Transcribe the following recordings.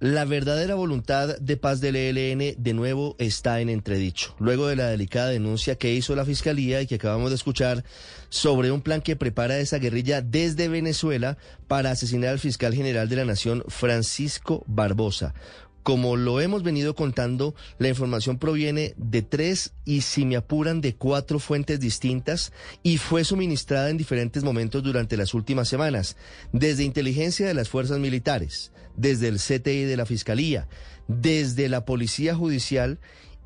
La verdadera voluntad de paz del ELN de nuevo está en entredicho, luego de la delicada denuncia que hizo la Fiscalía y que acabamos de escuchar sobre un plan que prepara esa guerrilla desde Venezuela para asesinar al fiscal general de la Nación, Francisco Barbosa. Como lo hemos venido contando, la información proviene de tres y, si me apuran, de cuatro fuentes distintas y fue suministrada en diferentes momentos durante las últimas semanas, desde inteligencia de las fuerzas militares, desde el CTI de la Fiscalía, desde la Policía Judicial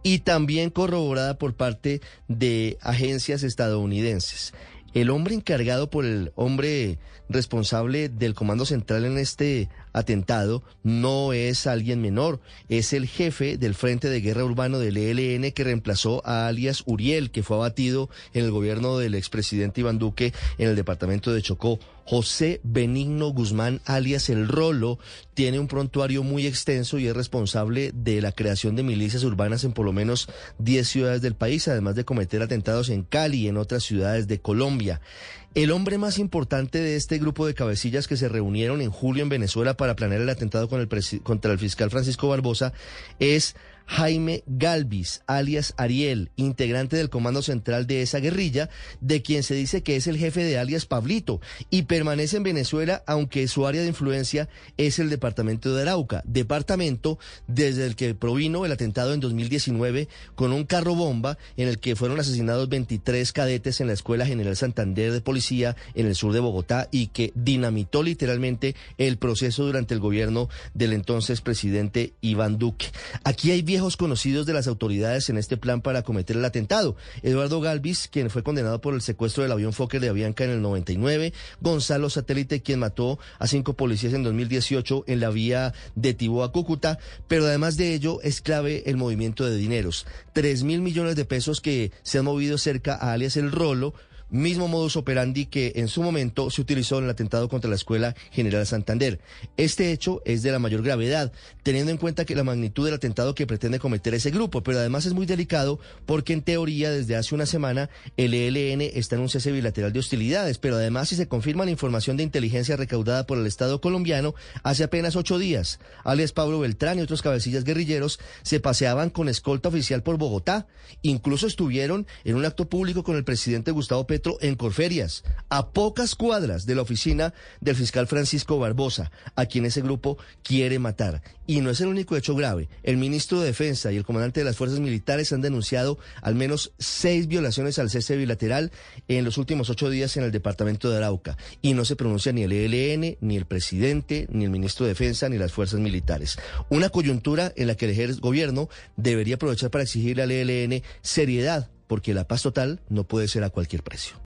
y también corroborada por parte de agencias estadounidenses. El hombre encargado por el hombre responsable del Comando Central en este atentado no es alguien menor, es el jefe del Frente de Guerra Urbano del ELN que reemplazó a alias Uriel, que fue abatido en el gobierno del expresidente Iván Duque en el departamento de Chocó. José Benigno Guzmán, alias El Rolo, tiene un prontuario muy extenso y es responsable de la creación de milicias urbanas en por lo menos 10 ciudades del país, además de cometer atentados en Cali y en otras ciudades de Colombia. El hombre más importante de este grupo de cabecillas que se reunieron en julio en Venezuela para planear el atentado contra el fiscal Francisco Barbosa es Jaime Galvis, alias Ariel, integrante del Comando Central de esa guerrilla, de quien se dice que es el jefe de alias Pablito, y permanece en Venezuela, aunque su área de influencia es el departamento de Arauca, departamento desde el que provino el atentado en 2019 con un carro bomba en el que fueron asesinados 23 cadetes en la Escuela General Santander de Policía en el sur de Bogotá y que dinamitó literalmente el proceso durante el gobierno del entonces presidente Iván Duque. Aquí hay viejos conocidos de las autoridades en este plan para cometer el atentado. Eduardo Galvis, quien fue condenado por el secuestro del avión Fokker de Avianca en el 99. Gonzalo Satélite, quien mató a cinco policías en 2018 en la vía de Tibó a Cúcuta. Pero además de ello, es clave el movimiento de dineros. Tres mil millones de pesos que se han movido cerca a alias El Rolo mismo modus operandi que en su momento se utilizó en el atentado contra la Escuela General Santander. Este hecho es de la mayor gravedad, teniendo en cuenta que la magnitud del atentado que pretende cometer ese grupo, pero además es muy delicado porque en teoría desde hace una semana el ELN está en un cese bilateral de hostilidades, pero además si se confirma la información de inteligencia recaudada por el Estado colombiano hace apenas ocho días, alias Pablo Beltrán y otros cabecillas guerrilleros se paseaban con escolta oficial por Bogotá, incluso estuvieron en un acto público con el presidente Gustavo Petro en Corferias, a pocas cuadras de la oficina del fiscal Francisco Barbosa, a quien ese grupo quiere matar. Y no es el único hecho grave. El ministro de Defensa y el comandante de las fuerzas militares han denunciado al menos seis violaciones al cese bilateral en los últimos ocho días en el departamento de Arauca. Y no se pronuncia ni el ELN, ni el presidente, ni el ministro de Defensa, ni las fuerzas militares. Una coyuntura en la que el gobierno debería aprovechar para exigirle al ELN seriedad porque la paz total no puede ser a cualquier precio.